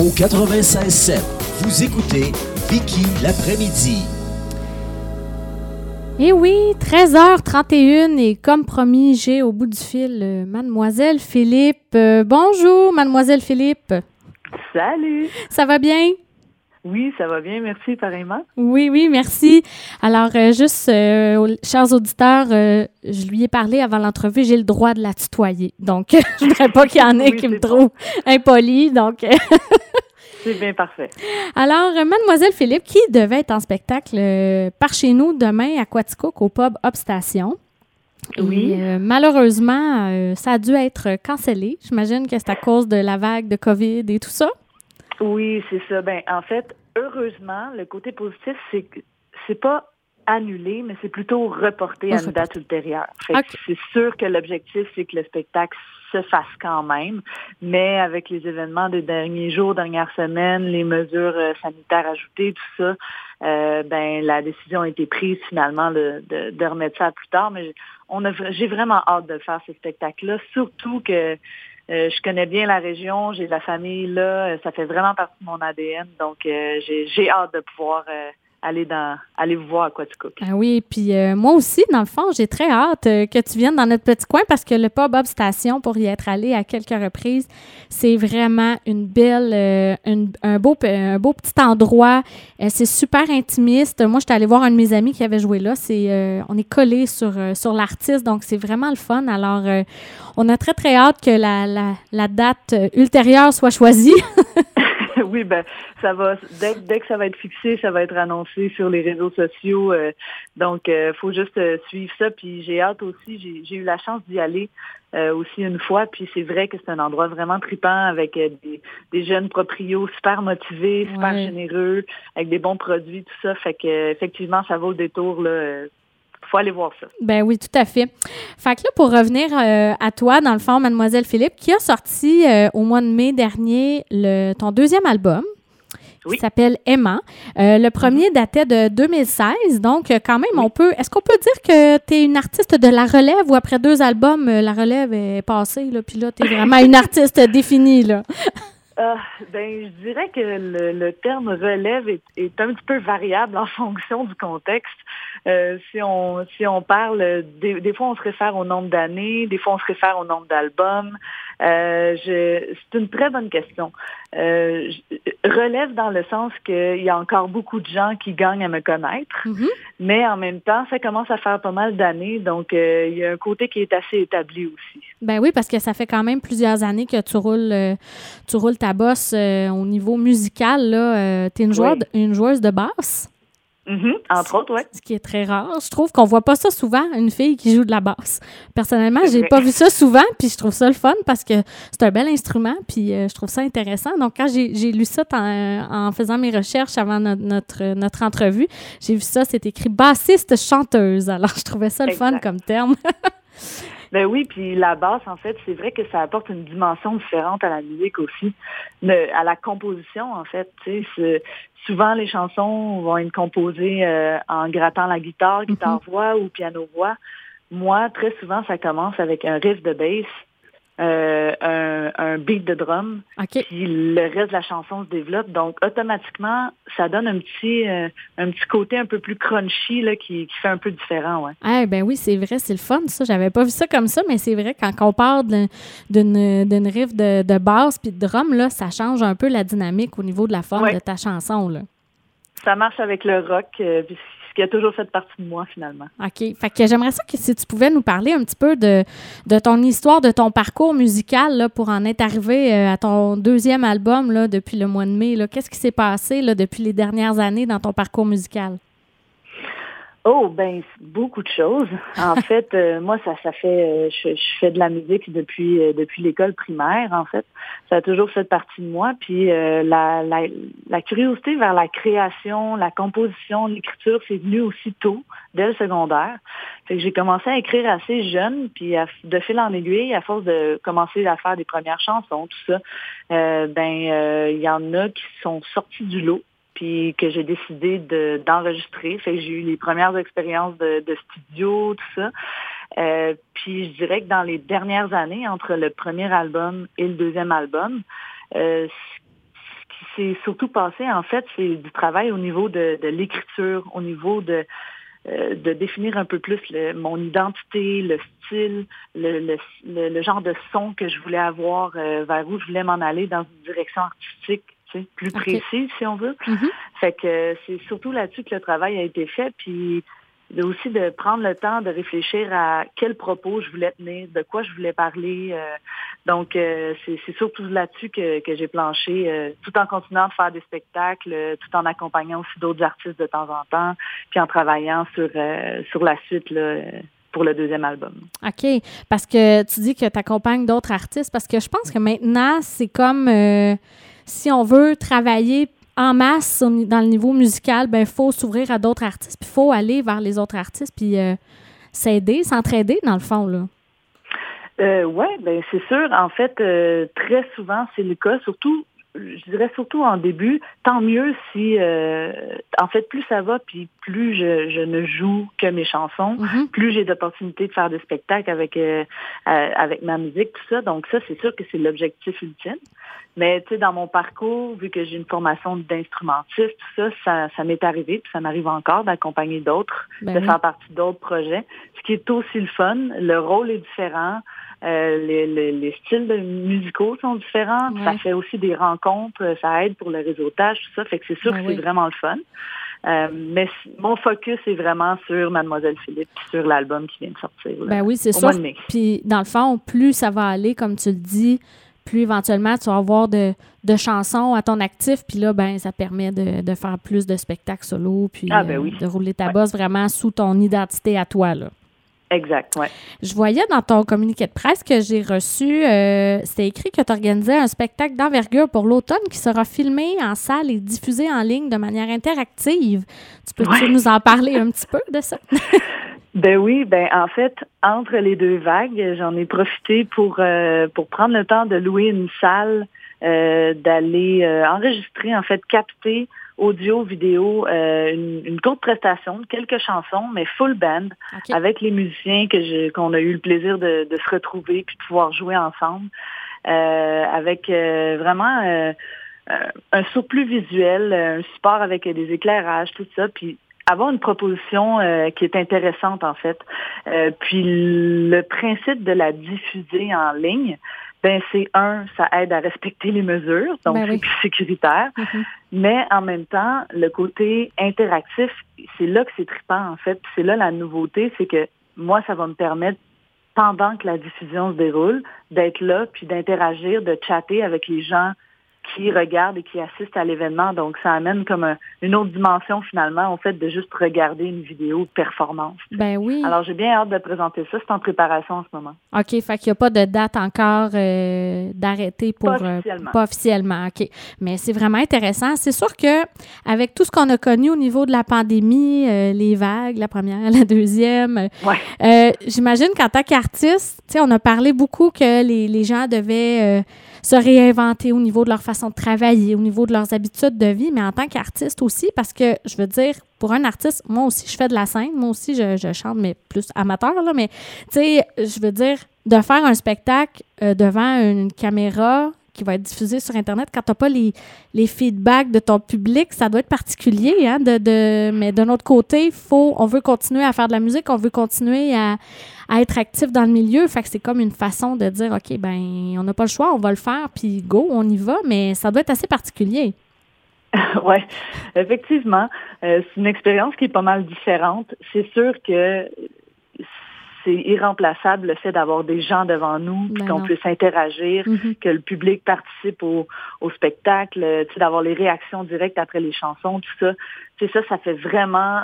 Au 96.7, vous écoutez Vicky l'après-midi. Eh oui, 13h31 et comme promis, j'ai au bout du fil euh, Mademoiselle Philippe. Euh, bonjour, Mademoiselle Philippe. Salut. Ça va bien? Oui, ça va bien, merci, pareillement. Oui, oui, merci. Alors, euh, juste, euh, chers auditeurs, euh, je lui ai parlé avant l'entrevue, j'ai le droit de la tutoyer. Donc, je ne voudrais pas qu'il y en ait qui me trouvent impoli. Donc, c'est bien parfait. Alors, Mademoiselle Philippe, qui devait être en spectacle par chez nous demain à Quaticook au pub Upstation. Oui. Et, malheureusement, ça a dû être cancellé. J'imagine que c'est à cause de la vague de COVID et tout ça. Oui, c'est ça. Ben, en fait, heureusement, le côté positif, c'est que c'est pas annulé, mais c'est plutôt reporté à une date ultérieure. Okay. C'est sûr que l'objectif, c'est que le spectacle se fasse quand même, mais avec les événements des derniers jours, dernières semaines, les mesures euh, sanitaires ajoutées, tout ça, euh, ben la décision a été prise finalement de, de, de remettre ça plus tard. Mais on a, j'ai vraiment hâte de faire ce spectacle-là, surtout que euh, je connais bien la région, j'ai la famille là, ça fait vraiment partie de mon ADN, donc euh, j'ai hâte de pouvoir euh, aller dans aller voir Quaticook. Ah oui, puis euh, moi aussi, dans le fond, j'ai très hâte euh, que tu viennes dans notre petit coin parce que le pub Bob Station, pour y être allé à quelques reprises, c'est vraiment une belle, euh, une, un, beau, un beau petit endroit. c'est super intimiste. Moi, j'étais allée voir un de mes amis qui avait joué là. C'est, on est collé sur, sur l'artiste, donc c'est vraiment le fun. Alors, on a très, très hâte que la, la, la date ultérieure soit choisie. oui, ben ça va. Dès, dès, que ça va être fixé, ça va être annoncé sur les réseaux sociaux. Euh, donc, il euh, faut juste euh, suivre ça. Puis j'ai hâte aussi. J'ai eu la chance d'y aller aussi une fois. Puis c'est vrai que c'est un endroit vraiment tripant avec des, des, jeunes proprios super motivés, super Ouais. généreux, avec des bons produits, tout ça. Fait que effectivement, ça vaut le détour là. Faut aller voir ça. Ben oui, tout à fait. Fait que là, pour revenir euh, à toi, dans le fond, Mademoiselle Philippe, qui a sorti euh, au mois de mai dernier le, ton deuxième album. Oui. Qui s'appelle Aimant. Euh, le premier datait de 2016, donc euh, quand même, on peut. Est-ce qu'on peut dire que tu es une artiste de la relève ou après deux albums, la relève est passée, là, puis là, tu es vraiment une artiste définie, là? Euh, ben, je dirais que le, terme relève est, un petit peu variable en fonction du contexte. Euh, si on si on parle, des, fois on se réfère au nombre d'années, des fois on se réfère au nombre d'albums. Euh, c'est une très bonne question. Euh, relève dans le sens qu'il y a encore beaucoup de gens qui gagnent à me connaître, mm -hmm. mais en même temps, ça commence à faire pas mal d'années, donc euh, il y a un côté qui est assez établi aussi. Ben oui, parce que ça fait quand même plusieurs années que tu roules, euh, tu roules ta bosse euh, au niveau musical. Là, tu es une, joueur, oui. une joueuse de basse. Mm -hmm, entre autres, oui. Ce qui est très rare. Je trouve qu'on voit pas ça souvent, une fille qui joue de la basse. Personnellement, j'ai pas vu ça souvent, puis je trouve ça le fun parce que c'est un bel instrument, puis euh, je trouve ça intéressant. Donc, quand j'ai lu ça en, en, faisant mes recherches avant notre, notre, notre entrevue, j'ai vu ça, c'est écrit bassiste chanteuse. Alors, je trouvais ça le exact. fun comme terme. Ben oui, puis la basse, en fait, c'est vrai que ça apporte une dimension différente à la musique aussi, mais à la composition, en fait. Tu sais, souvent les chansons vont être composées euh, en grattant la guitare, guitare-voix ou piano-voix. Moi, très souvent, ça commence avec un riff de bass, euh, un, un, beat de drum, okay. puis le reste de la chanson se développe. Donc, automatiquement, ça donne un petit, euh, un petit côté un peu plus crunchy là, qui, qui fait un peu différent. Ouais. Ah, ben oui, c'est vrai, c'est le fun, ça. J'avais pas vu ça comme ça, mais c'est vrai, quand on parle d'une riff de, de basse puis de drum, là, ça change un peu la dynamique au niveau de la forme ouais. de ta chanson. Là. Ça marche avec le rock, euh, qui a toujours fait partie de moi, finalement. OK. Fait que j'aimerais ça que si tu pouvais nous parler un petit peu de, de ton histoire, de ton parcours musical là, pour en être arrivé euh, à ton deuxième album là, depuis le mois de mai. Qu'est-ce qui s'est passé là, depuis les dernières années dans ton parcours musical? Oh, ben, beaucoup de choses. En fait, euh, moi, ça, ça fait, euh, je, je, fais de la musique depuis euh, depuis l'école primaire. En fait, ça a toujours fait partie de moi. Puis euh, la, la, la curiosité vers la création, la composition, l'écriture, c'est venu aussi tôt, dès le secondaire. Fait que j'ai commencé à écrire assez jeune, puis à, de fil en aiguille, à force de commencer à faire des premières chansons, tout ça, euh, ben, il y en a qui sont sortis du lot que j'ai décidé de, d'enregistrer. J'ai eu les premières expériences de, studio, tout ça. Euh, puis je dirais que dans les dernières années, entre le premier album et le deuxième album, euh, c'est surtout passé, en fait, c'est du travail au niveau de, l'écriture, au niveau de, euh, de définir un peu plus mon identité, le style, le, le, genre de son que je voulais avoir, vers où je voulais m'en aller dans une direction artistique plus précise, si on veut. Mm-hmm. Fait que c'est surtout là-dessus que le travail a été fait. Puis aussi de prendre le temps de réfléchir à quel propos je voulais tenir, de quoi je voulais parler. Euh. donc, euh, c'est surtout là-dessus que, que j'ai planché, euh, tout en continuant de faire des spectacles, tout en accompagnant aussi d'autres artistes de temps en temps, puis en travaillant sur, sur la suite. Là, pour le deuxième album. OK. Parce que tu dis que tu accompagnes d'autres artistes, parce que je pense que maintenant, c'est comme si on veut travailler en masse dans le niveau musical, ben faut s'ouvrir à d'autres artistes, puis il faut aller vers les autres artistes, puis euh, s'aider, s'entraider dans le fond là. Euh, oui, ben c'est sûr. En fait, euh, très souvent c'est le cas, surtout je dirais surtout en début, tant mieux si, en fait, plus ça va, puis plus je, ne joue que mes chansons, mm-hmm. plus j'ai d'opportunités de faire des spectacles avec euh, euh, avec ma musique, tout ça. Donc ça, c'est sûr que c'est l'objectif ultime. Mais tu sais, dans mon parcours, vu que j'ai une formation d'instrumentiste, tout ça, ça, m'est arrivé, puis ça m'arrive encore d'accompagner d'autres, ben de faire partie d'autres projets. Ce qui est aussi le fun. Le rôle est différent. Euh, les, styles musicaux sont différents. Ça fait aussi des rencontres, euh, ça aide pour le réseautage, tout ça. Fait que c'est sûr ben que c'est vraiment le fun. Euh, mais mon focus est vraiment sur Mademoiselle Philippe, sur l'album qui vient de sortir. ben oui, c'est sûr. Puis dans le fond, plus ça va aller, comme tu le dis, plus éventuellement tu vas avoir de, chansons à ton actif. Puis là, ben ça permet de, faire plus de spectacles solo, puis ah, ben de rouler ta bosse vraiment sous ton identité à toi. Là. Exact, oui. Je voyais dans ton communiqué de presse que j'ai reçu, euh, c'était écrit que tu organisais un spectacle d'envergure pour l'automne qui sera filmé en salle et diffusé en ligne de manière interactive. Tu peux nous en parler un petit peu de ça? ben oui, ben en fait, entre les deux vagues, j'en ai profité pour, euh, pour prendre le temps de louer une salle, euh, d'aller enregistrer, en fait, capter audio, vidéo, euh, une, une, courte prestation, quelques chansons, mais full band, avec les musiciens que qu'on a eu le plaisir de, de, se retrouver puis de pouvoir jouer ensemble, euh, avec euh, vraiment un surplus visuel, un support avec des éclairages, tout ça, puis avoir une proposition qui est intéressante en fait. puis le principe de la diffuser en ligne, ben c'est un, ça aide à respecter les mesures, donc ben c'est plus sécuritaire. Mm-hmm. Mais en même temps, le côté interactif, c'est là que c'est trippant en fait. C'est là la nouveauté, c'est que moi, ça va me permettre pendant que la diffusion se déroule, d'être là, puis d'interagir, de chatter avec les gens qui regardent et qui assistent à l'événement. Donc, ça amène comme une autre dimension finalement, au fait de juste regarder une vidéo de performance. Ben oui. Alors, j'ai bien hâte de présenter ça. C'est en préparation en ce moment. OK. Fait qu'il n'y a pas de date encore euh, d'arrêter pour. Pas euh, officiellement. pas officiellement. OK. Mais c'est vraiment intéressant. C'est sûr que avec tout ce qu'on a connu au niveau de la pandémie, euh, les vagues, la première, la deuxième, ouais. j'imagine qu'en tant qu'artiste, tu sais, on a parlé beaucoup que les, les gens devaient se réinventer au niveau de leur façon de travailler, au niveau de leurs habitudes de vie, mais en tant qu'artiste aussi, parce que je veux dire, pour un artiste, moi aussi, je fais de la scène, moi aussi, je, chante, mais plus amateur, là, mais tu sais, je veux dire, de faire un spectacle euh, devant une caméra, qui va être diffusé sur Internet, quand tu n'as pas les, les, feedbacks de ton public, ça doit être particulier. Hein, de, de, mais d'un autre côté, faut, on veut continuer à faire de la musique, on veut continuer à, à être actif dans le milieu. Fait que c'est comme une façon de dire, OK, ben on n'a pas le choix, on va le faire, puis go, on y va, mais ça doit être assez particulier. oui, effectivement. Euh, c'est une expérience qui est pas mal différente. C'est sûr que c'est irremplaçable le fait d'avoir des gens devant nous, ben qu'on puisse interagir, mm-hmm. que le public participe au, au spectacle, d'avoir les réactions directes après les chansons, tout ça. Ça, ça fait vraiment,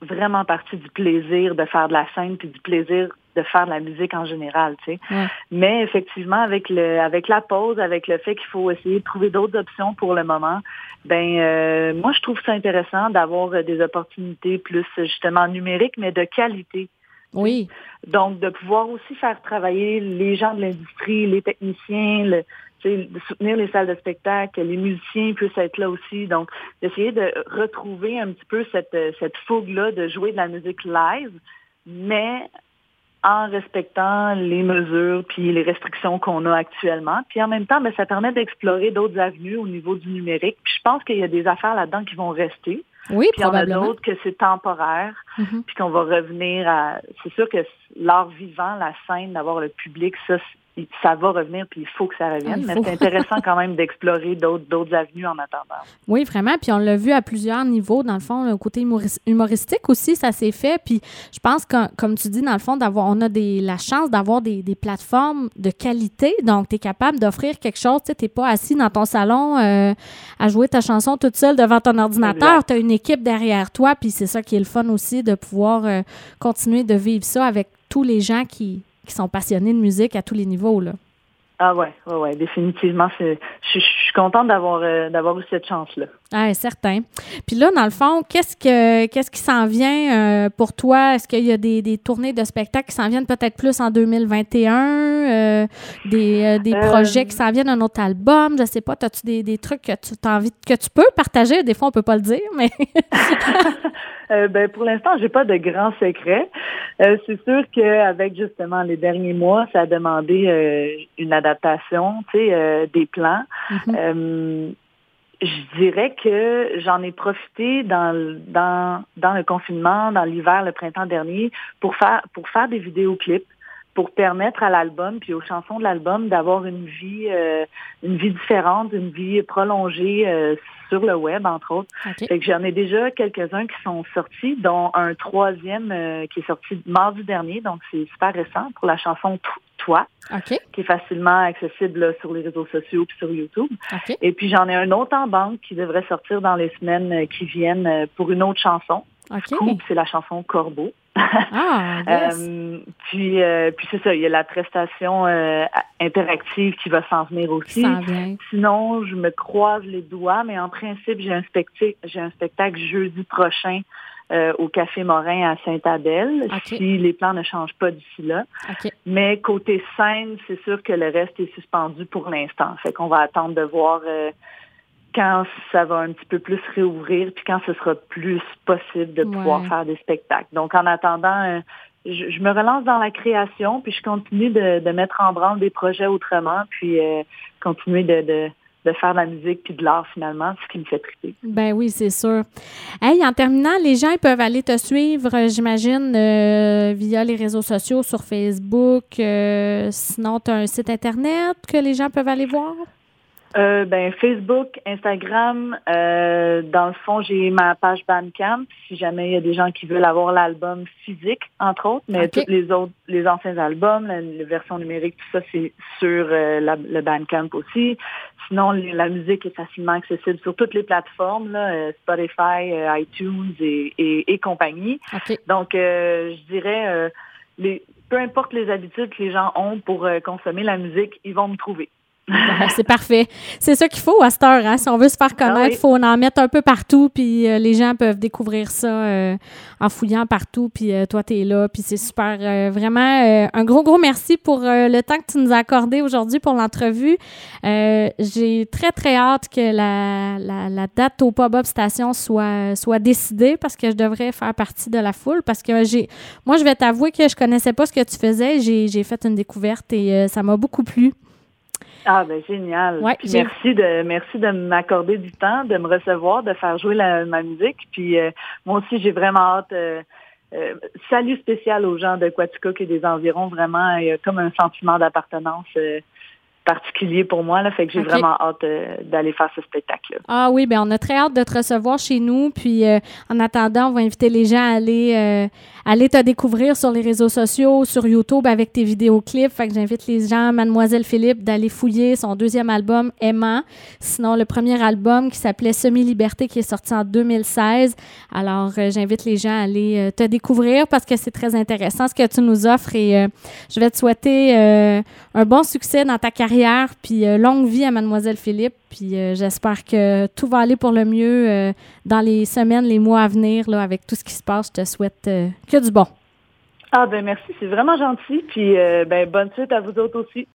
vraiment partie du plaisir de faire de la scène puis du plaisir de faire de la musique en général, tu sais. Mais effectivement, avec le, avec la pause, avec le fait qu'il faut essayer de trouver d'autres options pour le moment, ben euh, moi je trouve ça intéressant d'avoir des opportunités plus justement numériques, mais de qualité. Oui. Donc, de pouvoir aussi faire travailler les gens de l'industrie, les techniciens, le, de soutenir les salles de spectacle, que les musiciens puissent être là aussi. Donc, d'essayer de retrouver un petit peu cette, cette fougue-là de jouer de la musique live, mais en respectant les mesures puis les restrictions qu'on a actuellement. Puis en même temps, ben, ça permet d'explorer d'autres avenues au niveau du numérique. Puis je pense qu'il y a des affaires là-dedans qui vont rester. Oui, puis il y en a d'autres que c'est temporaire, mm-hmm. puis qu'on va revenir à... C'est sûr que l'art vivant, la scène, d'avoir le public, ça, ça va revenir, puis il faut que ça revienne. Mais c'est intéressant quand même d'explorer d'autres avenues en attendant. Oui, vraiment. Puis on l'a vu à plusieurs niveaux, dans le fond, le côté humoristique aussi, ça s'est fait. Puis je pense que, comme tu dis, dans le fond, d'avoir, on a des, la chance d'avoir des, des, plateformes de qualité. Donc, tu es capable d'offrir quelque chose. Tu n'es pas assis dans ton salon euh, à jouer ta chanson toute seule devant ton ordinateur. Tu as une équipe derrière toi. Puis c'est ça qui est le fun aussi, de pouvoir euh, continuer de vivre ça avec tous les gens qui, qui sont passionnés de musique à tous les niveaux. Là. Ah ouais, ouais, ouais, définitivement. Je, suis contente d'avoir euh, d'avoir eu cette chance-là. Ah, certain. Puis là, dans le fond, qu'est-ce que qu'est-ce qui s'en vient euh, pour toi? Est-ce qu'il y a des, des, tournées de spectacles qui s'en viennent peut-être plus en 2021? Euh, des, des projets qui s'en viennent, un autre album? Je sais pas. As-tu des, des trucs que tu as envie que tu peux partager? Des fois, on peut pas le dire, mais. ben, pour l'instant, j'ai pas de grands secrets. c'est sûr qu'avec justement les derniers mois, ça a demandé une adaptation tu sais, euh, des plans. Mm-hmm. Euh, je dirais que j'en ai profité dans, dans, dans le confinement, dans l'hiver, le printemps dernier, pour faire, pour faire des vidéoclips pour permettre à l'album puis aux chansons de l'album d'avoir une vie euh, une vie différente, une vie prolongée sur le web entre autres. Fait que j'en ai déjà quelques-uns qui sont sortis, dont un troisième qui est sorti mardi dernier, donc c'est super récent pour la chanson toi, qui est facilement accessible sur les réseaux sociaux et sur YouTube. Et puis j'en ai un autre en banque qui devrait sortir dans les semaines euh, qui viennent euh, pour une autre chanson. c'est la chanson Corbeau. Ah, euh, puis puis c'est ça, il y a la prestation interactive qui va s'en venir aussi. Sinon, je me croise les doigts, mais en principe, j'ai un spectacle, j'ai un spectacle jeudi prochain euh, au Café Morin à Sainte-Adèle, si les plans ne changent pas d'ici là. Mais côté scène, c'est sûr que le reste est suspendu pour l'instant. Fait qu'on va attendre de voir euh, quand ça va un petit peu plus réouvrir, puis quand ce sera plus possible de pouvoir faire des spectacles. Donc, en attendant, euh, je, me relance dans la création, puis je continue de, mettre en branle des projets autrement, puis continuer de de faire de la musique puis de l'art finalement, ce qui me fait triper. Ben oui, c'est sûr. Hey, en terminant, les gens peuvent aller te suivre, j'imagine, euh, via les réseaux sociaux, sur Facebook. Euh, sinon, tu as un site Internet que les gens peuvent aller voir? Euh, ben Facebook, Instagram. Euh, dans le fond, j'ai ma page Bandcamp. Si jamais il y a des gens qui veulent avoir l'album physique, entre autres, mais tous les autres, les anciens albums, les versions numériques, tout ça, c'est sur euh, le Bandcamp aussi. Sinon, la musique est facilement accessible sur toutes les plateformes, là, Spotify, iTunes et, et, compagnie. Donc, je dirais, les, peu importe les habitudes que les gens ont pour consommer la musique, ils vont me trouver c'est parfait. C'est ça qu'il faut à cette heure. Hein? Si on veut se faire ah connaître, il faut en mettre un peu partout, puis euh, les gens peuvent découvrir ça euh, en fouillant partout, puis euh, toi, tu es là, puis c'est super. vraiment, un gros, gros merci pour le temps que tu nous as accordé aujourd'hui pour l'entrevue. J'ai très, très hâte que la, la, date au Pop-Up Station soit, soit décidée parce que je devrais faire partie de la foule parce que j'ai... Moi, je vais t'avouer que je connaissais pas ce que tu faisais. J'ai fait une découverte et ça m'a beaucoup plu. Ah ben génial. merci de merci de m'accorder du temps, de me recevoir, de faire jouer ma musique. Puis euh, moi aussi j'ai vraiment hâte. Euh, euh, salut spécial aux gens de Quaticook et des environs. Vraiment, il y a comme un sentiment d'appartenance particulier pour moi. Là, fait que j'ai vraiment hâte euh, d'aller faire ce spectacle-là. Ah oui, bien, on a très hâte de te recevoir chez nous. Puis euh, en attendant, on va inviter les gens à aller, euh, aller te découvrir sur les réseaux sociaux, sur YouTube avec tes vidéoclips. Fait que j'invite les gens, Mademoiselle Philippe, d'aller fouiller son deuxième album, Aimant. Sinon, le premier album qui s'appelait Semi-Liberté qui est sorti en 2016. Alors, j'invite les gens à aller te découvrir parce que c'est très intéressant ce que tu nous offres et je vais te souhaiter un bon succès dans ta carrière puis euh, longue vie à Mademoiselle Philippe. Puis euh, j'espère que tout va aller pour le mieux euh, dans les semaines, les mois à venir, là, avec tout ce qui se passe. Je te souhaite que du bon. Ah ben merci, c'est vraiment gentil. Puis ben bonne suite à vous autres aussi.